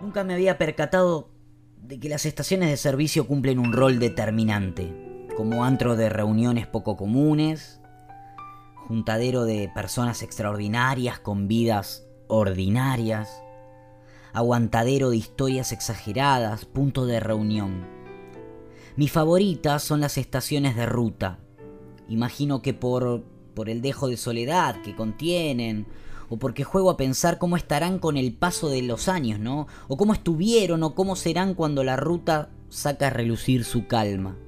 Nunca me había percatado de que las estaciones de servicio cumplen un rol determinante, como antro de reuniones poco comunes, juntadero de personas extraordinarias con vidas ordinarias, aguantadero de historias exageradas, punto de reunión. Mis favoritas son las estaciones de ruta. Imagino que por, por el dejo de soledad que contienen, o porque juego a pensar cómo estarán con el paso de los años, ¿no? O cómo estuvieron o cómo serán cuando la ruta saca a relucir su calma.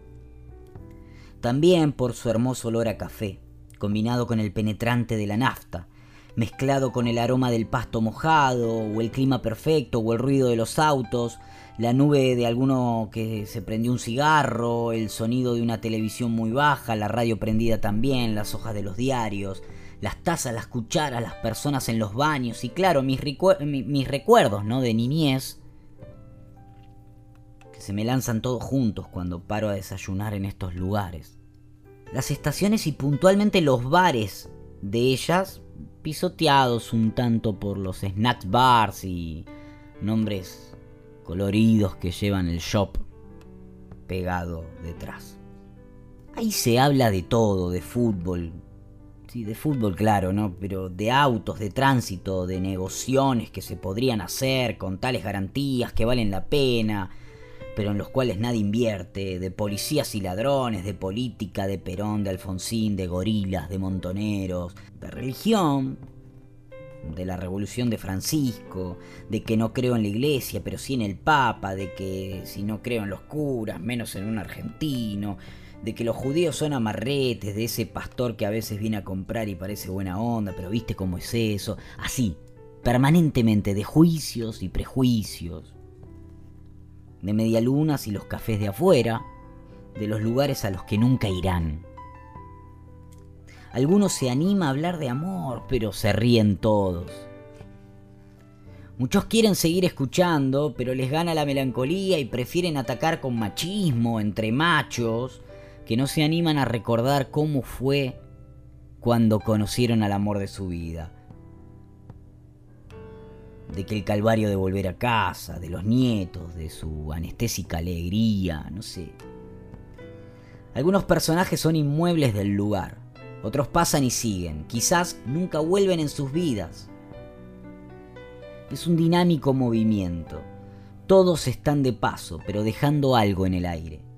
También por su hermoso olor a café, combinado con el penetrante de la nafta, mezclado con el aroma del pasto mojado, o el clima perfecto, o el ruido de los autos, la nube de alguno que se prendió un cigarro, el sonido de una televisión muy baja, la radio prendida también, las hojas de los diarios, las tazas, las cucharas, las personas en los baños y claro, mis, mis recuerdos, ¿no? De niñez, que se me lanzan todos juntos cuando paro a desayunar en estos lugares. Las estaciones y puntualmente los bares de ellas, pisoteados un tanto por los snacks bars y nombres coloridos que llevan el shop pegado detrás. Ahí se habla de todo, de fútbol, Sí, de fútbol, claro, ¿no? Pero de autos, de tránsito, de negociaciones que se podrían hacer con tales garantías que valen la pena, pero en los cuales nadie invierte, de policías y ladrones, de política, de Perón, de Alfonsín, de gorilas, de montoneros, de religión, de la revolución de Francisco, de que no creo en la iglesia, pero sí en el Papa, de que si no creo en los curas, menos en un argentino, de que los judíos son amarretes, de ese pastor que a veces viene a comprar y parece buena onda, pero viste cómo es eso, así, permanentemente de juicios y prejuicios, de medialunas y los cafés de afuera, de los lugares a los que nunca irán. Algunos se anima a hablar de amor, pero se ríen todos. Muchos quieren seguir escuchando, pero les gana la melancolía y prefieren atacar con machismo entre machos que no se animan a recordar cómo fue cuando conocieron al amor de su vida. De que el calvario de volver a casa, de los nietos, de su anestésica alegría, no sé. Algunos personajes son inmuebles del lugar, otros pasan y siguen, quizás nunca vuelven en sus vidas. Es un dinámico movimiento. Todos están de paso, pero dejando algo en el aire.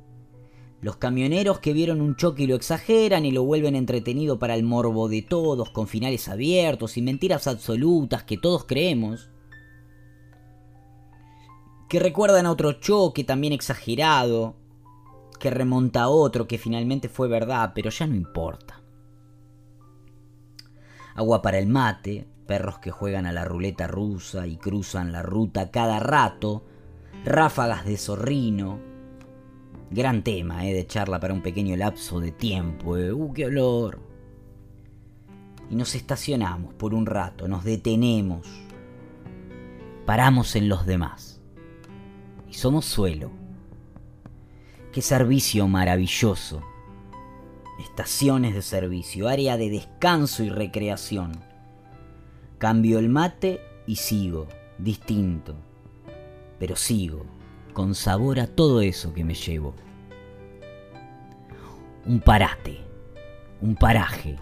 Los camioneros que vieron un choque y lo exageran y lo vuelven entretenido para el morbo de todos, con finales abiertos y mentiras absolutas que todos creemos. Que recuerdan a otro choque también exagerado, que remonta a otro que finalmente fue verdad, pero ya no importa. Agua para el mate, perros que juegan a la ruleta rusa y cruzan la ruta cada rato, ráfagas de zorrino, Gran tema, eh, de charla para un pequeño lapso de tiempo. Eh. ¡Uh, qué olor! Y nos estacionamos por un rato, nos detenemos. Paramos en los demás. Y somos suelo. Qué servicio maravilloso. Estaciones de servicio, área de descanso y recreación. Cambio el mate y sigo, distinto. Pero sigo con sabor a todo eso que me llevo. Un parate, un paraje,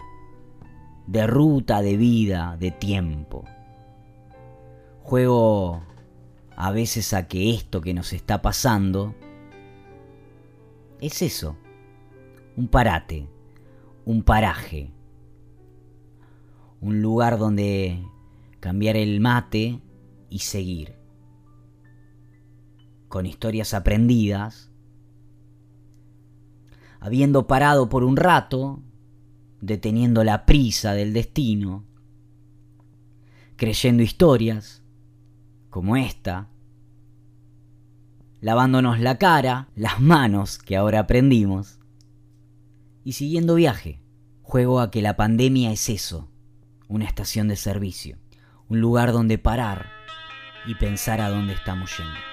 de ruta, de vida, de tiempo. Juego a veces a que esto que nos está pasando es eso, un parate, un paraje, un lugar donde cambiar el mate y seguir con historias aprendidas, habiendo parado por un rato, deteniendo la prisa del destino, creyendo historias como esta, lavándonos la cara, las manos que ahora aprendimos, y siguiendo viaje. Juego a que la pandemia es eso, una estación de servicio, un lugar donde parar y pensar a dónde estamos yendo.